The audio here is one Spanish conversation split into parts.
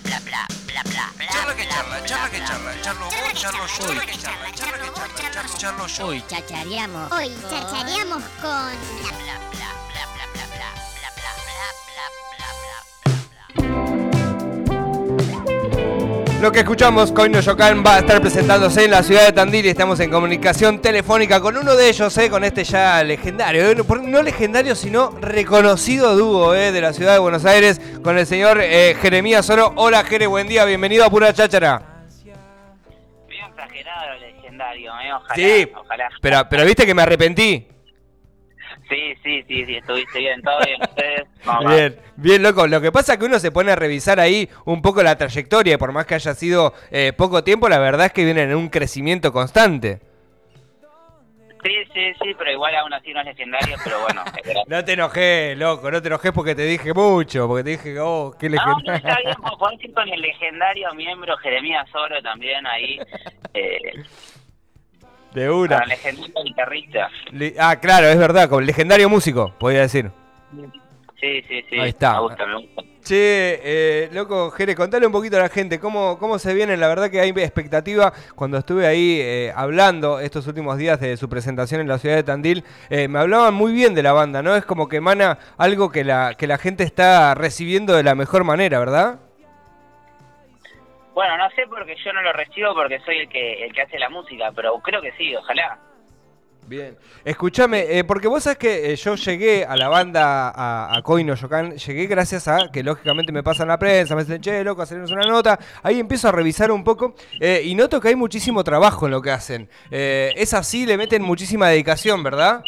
bla bla bla bla bla bla. Charla que bla, charla, bla, charla que bla, charla, charlo vos, charlo yo, charla, charla que charla, charla que charla, charlo, charlo yo. Hoy chachareamos. Hoy chachareamos con bla bla bla bla bla Lo que escuchamos, Coino Yocan va a estar presentándose en la ciudad de Tandil y estamos en comunicación telefónica con uno de ellos, eh, con este ya legendario, eh, no- legendario, sino reconocido dúo eh, de la ciudad de Buenos Aires, con el señor eh, Jeremías Oro. Hola Jere, buen día, bienvenido a Pura Cháchara. Medio exagerado, legendario. Ojalá, Sí, ojalá. pero, pero viste que me arrepentí. Sí, sí, sí, sí, estuviste bien, todo bien, ustedes. Bien, bien loco. Lo que pasa es que uno se pone a revisar ahí un poco la trayectoria, por más que haya sido eh, poco tiempo, la verdad es que vienen en un crecimiento constante. Sí, sí, sí, pero igual aún así no es legendario, pero bueno. No te enojes, loco, no te enojes porque te dije mucho, porque te dije, oh, qué No, pero está legendario. bien, podés ir con el legendario miembro Jeremías Oro también ahí, eh, De con una. legendario guitarrista. Le- Ah, claro, es verdad, como legendario músico, podría decir. Sí, sí, sí. Ahí está. Me gusta, me gusta. Che, eh, loco, Jere, contale un poquito a la gente cómo, cómo se viene. La verdad que hay expectativa. Cuando estuve ahí eh, hablando estos últimos días de su presentación en la ciudad de Tandil, eh, me hablaban muy bien de la banda, ¿no? Es como que emana algo que la, que la gente está recibiendo de la mejor manera, ¿verdad? Bueno, no sé porque yo no lo recibo porque soy el que, el que hace la música, pero creo que sí, ojalá. Bien. Escúchame, eh, porque vos sabés que eh, yo llegué a la banda, a, a Coino Yocan, llegué gracias a que lógicamente me pasan la prensa, me dicen, che, loco, hacernos una nota. Ahí empiezo a revisar un poco eh, y noto que hay muchísimo trabajo en lo que hacen. Es así, le meten muchísima dedicación, ¿verdad?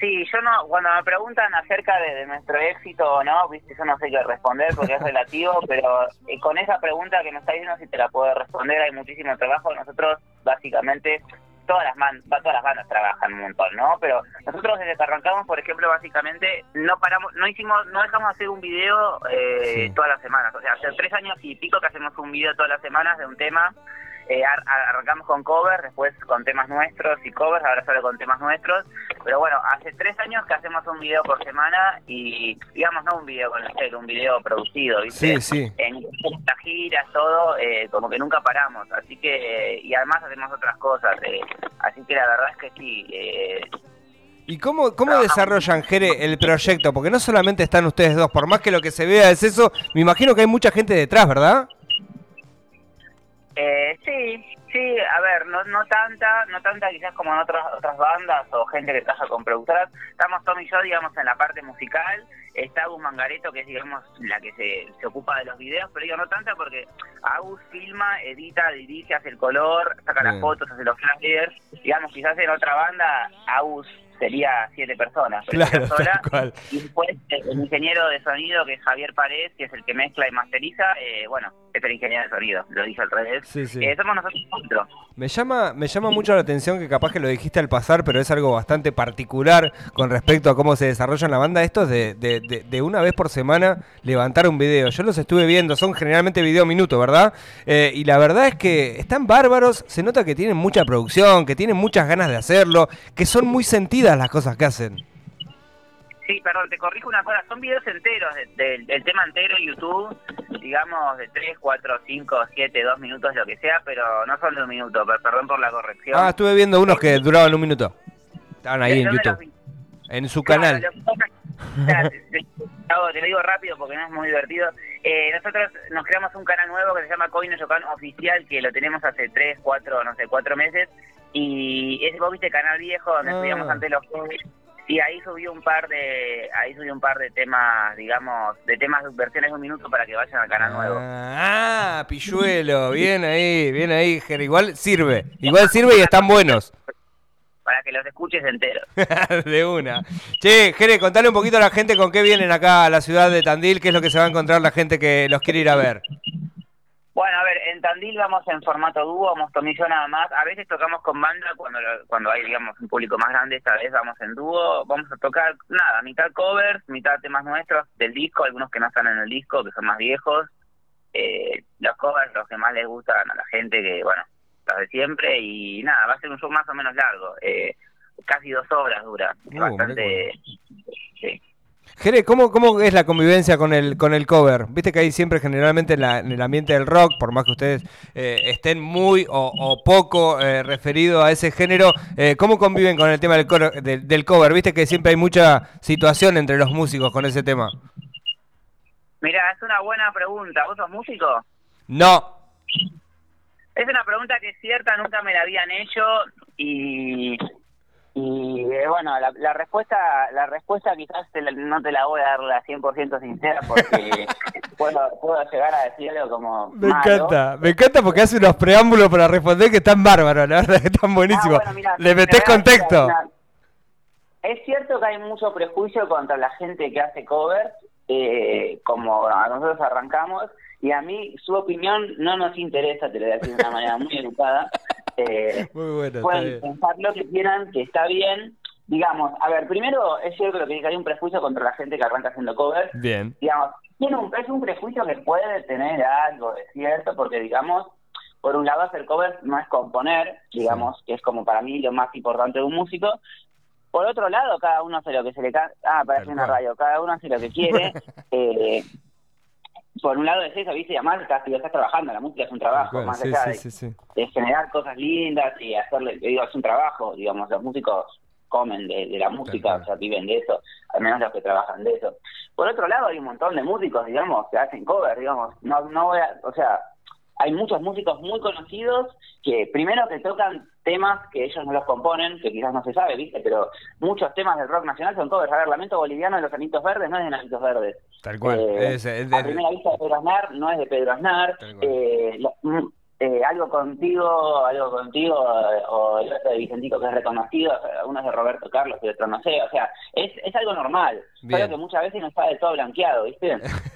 Sí, yo no, cuando me preguntan acerca de, de nuestro éxito o no, viste, yo no sé qué responder porque es relativo, pero eh, con esa pregunta que me está diciendo si te la puedo responder, hay muchísimo trabajo. Nosotros, básicamente, todas las man- todas las bandas trabajan un montón, ¿no? Pero nosotros desde que arrancamos, por ejemplo, básicamente, no paramos, no hicimos, no dejamos de hacer un video eh, Sí. todas las semanas. O sea, hace tres años y pico que hacemos un video todas las semanas de un tema. Eh, ar- ar- arrancamos con covers, después con temas nuestros y covers, ahora solo con temas nuestros. Pero bueno, hace tres años que hacemos un video por semana y, digamos, no un video con el cel, un video producido, ¿viste? Sí, sí. En las giras, todo, eh, como que nunca paramos. Así que, eh, y además hacemos otras cosas. eh, así que la verdad es que sí. eh, ¿Y cómo, cómo desarrollan, Jere, el proyecto? Porque no solamente están ustedes dos, por más que lo que se vea es eso, me imagino que hay mucha gente detrás, ¿verdad? Eh, sí, sí, a ver, no, no tanta, no tanta quizás como en otras otras bandas o gente que trabaja con productoras. Estamos Tom y yo, digamos, en la parte musical. Está Agus Mangareto, que es, digamos, la que se, se ocupa de los videos, pero digo, no tanta porque Agus filma, edita, dirige, hace el color, saca las fotos, hace los flyers. Digamos, quizás en otra banda, Agus sería siete personas, Claro, sola. tal cual. Y después el ingeniero de sonido, que es Javier Paredes, que es el que mezcla y masteriza, eh, bueno, es el ingeniero de sonido, lo dije al revés. Sí, sí. Eh, somos nosotros cuatro. Me llama, me llama mucho la atención que capaz que lo dijiste al pasar, pero es algo bastante particular con respecto a cómo se desarrolla en la banda. Esto es de, de, de- de una vez por semana levantar un video. Yo los estuve viendo, son generalmente video minuto, ¿verdad? Eh, y la verdad es que están bárbaros, se nota que tienen mucha producción, que tienen muchas ganas de hacerlo, que son muy sentidas las cosas que hacen. Sí, perdón, te corrijo una cosa, son videos enteros de- del del tema entero en YouTube, digamos de 3, 4, 5, 7, 2 minutos, lo que sea, pero no son de un minuto, per- perdón por la corrección. Ah, estuve viendo unos que duraban un minuto. Estaban ahí ¿De en YouTube, en su Claro, canal. lo que pasa- o sea, te, lo digo rápido porque no es muy divertido. Eh, nosotros nos creamos un canal nuevo que se llama Coin Yocan Oficial, que lo tenemos hace 3, 4, no sé, 4 meses. Y ese vos viste canal viejo donde Ah. subíamos antes los. Y ahí subí un par de ahí subí un par de temas, digamos, de temas de versiones de un minuto para que vayan al canal nuevo. Ah, pilluelo, bien ahí, bien ahí, Ger. Igual sirve, igual sirve y están buenos. Para que los escuches enteros. de una. Che, Jere, contale un poquito a la gente con qué vienen acá a la ciudad de Tandil, qué es lo que se va a encontrar la gente que los quiere ir a ver. Bueno, a ver, en Tandil vamos en formato dúo, vamos Tomillo nada más. A veces tocamos con banda cuando lo- cuando hay, digamos, un público más grande. Esta vez vamos en dúo. Vamos a tocar, nada, mitad covers, mitad temas nuestros del disco, algunos que no están en el disco, que son más viejos. Eh, los covers, los que más les gustan a la gente, que, bueno, los de siempre. Y nada, va a ser un show más o menos largo. Eh, casi dos horas dura. Uh, bastante... Sí. Jere, ¿cómo, ¿cómo es la convivencia con el, con el cover? Viste que hay siempre generalmente en, la- en el ambiente del rock, por más que ustedes eh, estén muy o, o poco eh, referidos a ese género, eh, ¿cómo conviven con el tema del, coro- del, del cover? Viste que siempre hay mucha situación entre los músicos con ese tema. Mira, es una buena pregunta. ¿Vos sos músico? No. Es una pregunta que es cierta, nunca me la habían hecho y, y eh, bueno, la, la respuesta la respuesta quizás te la- no te la voy a dar la 100% sincera porque puedo, puedo llegar a decir algo como Me malo. encanta, me encanta porque hace unos preámbulos para responder que están bárbaros, la verdad que están buenísimos. Ah, bueno, Le metés contexto. una- Es cierto que hay mucho prejuicio contra la gente que hace covers, eh, como a nosotros arrancamos, y a mí su opinión no nos interesa, te lo voy a decir de una manera muy educada. Eh, Muy bueno, pueden pensar lo que quieran, que está bien. Digamos, a ver, primero es cierto lo que hay un prejuicio contra la gente que arranca haciendo covers. Bien. Digamos, tiene un, es un prejuicio que puede tener algo de cierto, porque digamos, por un lado hacer covers no es componer, digamos, que es como para mí lo más importante de un músico. Por otro lado, cada uno hace lo que se le canta. Ah, parece una radio. Cada uno hace lo que quiere. eh, por un lado es eso, ¿viste? Y además estás, estás trabajando, la música es un trabajo, cual, más sí, allá sí, de, sí, de generar cosas lindas y hacerle, digo, es un trabajo, digamos, los músicos comen de, de la música, o sea, viven de eso, al menos los que trabajan de eso. Por otro lado, hay un montón de músicos, digamos, que hacen cover, digamos, no, no voy a, o sea, hay muchos músicos muy conocidos que primero que tocan temas que ellos no los componen, que quizás no se sabe, ¿viste? Pero muchos temas del rock nacional son covers. A ver, Lamento Boliviano de los Anitos Verdes no es de Anitos Verdes. Tal cual. Eh, Es- es- a primera vista de Pedro Aznar no es de Pedro Aznar. Eh, mm, eh, algo contigo, algo contigo, eh, o el otro de Vicentico que es reconocido, uno es de Roberto Carlos y otro no sé, o sea, es, es algo normal, Bien. pero que muchas veces no está del todo blanqueado, ¿viste?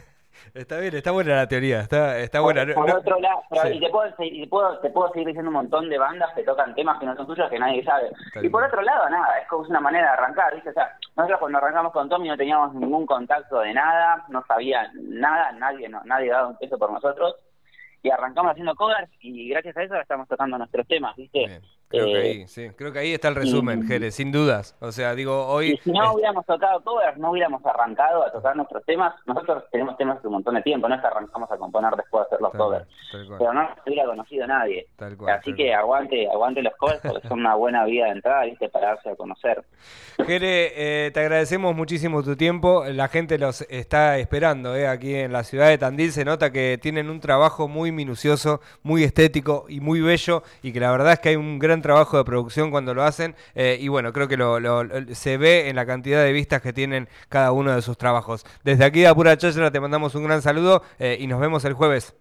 Está bien, está buena la teoría, está, está buena. Por, por No- otro lado, pero- Sí. y te puedo, y te puedo, te puedo seguir diciendo un montón de bandas que tocan temas que no son tuyos que nadie sabe. Y por otro lado, nada, es como una manera de arrancar, ¿viste? O sea, nosotros cuando arrancamos con Tommy no teníamos ningún contacto de nada, no sabía nada, nadie, no, nadie daba un peso por nosotros. Y arrancamos haciendo covers y gracias a eso estamos tocando nuestros temas, ¿viste? Bien, Creo que Eh, ahí, sí, creo que ahí está el resumen, y- sin dudas. O sea, digo, hoy Y si no hubiéramos tocado covers, no hubiéramos arrancado a tocar nuestros temas. Nosotros tenemos temas hace un montón de tiempo, no es que arrancamos a componer después de hacer los covers. Pero no nos hubiera conocido nadie. Tal cual, Así tal que cual. aguante, aguante los covers porque son una buena vía de entrada, ¿viste? Para darse a conocer. Jere, eh, te agradecemos muchísimo tu tiempo. La gente los está esperando eh, aquí en la ciudad de Tandil. Se nota que tienen un trabajo muy minucioso, muy estético y muy bello. Y que la verdad es que hay un gran trabajo de producción cuando lo hacen. eh, y bueno, creo que lo, lo- lo- se ve en la cantidad de vistas que tienen cada uno de sus trabajos. Desde aquí a Pura Cháchara te mandamos un gran saludo eh, y nos vemos el jueves.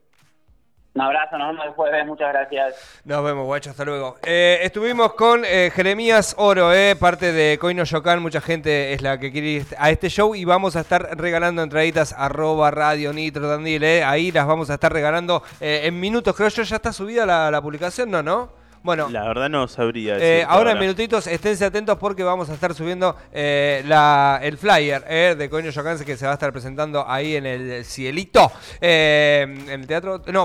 Un abrazo, nos vemos el jueves, muchas gracias. Nos vemos, guacho, hasta luego. Eh, estuvimos con eh, Jeremías Oro, eh, parte de Coino Yocan. Mucha gente es la que quiere ir a este show y vamos a estar regalando entraditas arroba radio nitro tandil. Eh. Ahí las vamos a estar regalando en minutos. Creo yo ya está subida la, la publicación, ¿no? ¿no? Bueno, La verdad no sabría. eh, ahora en minutitos esténse atentos porque vamos a estar subiendo eh, la, el flyer eh, de Coño Yocan que se va a estar presentando ahí en el cielito, eh, en el teatro, no,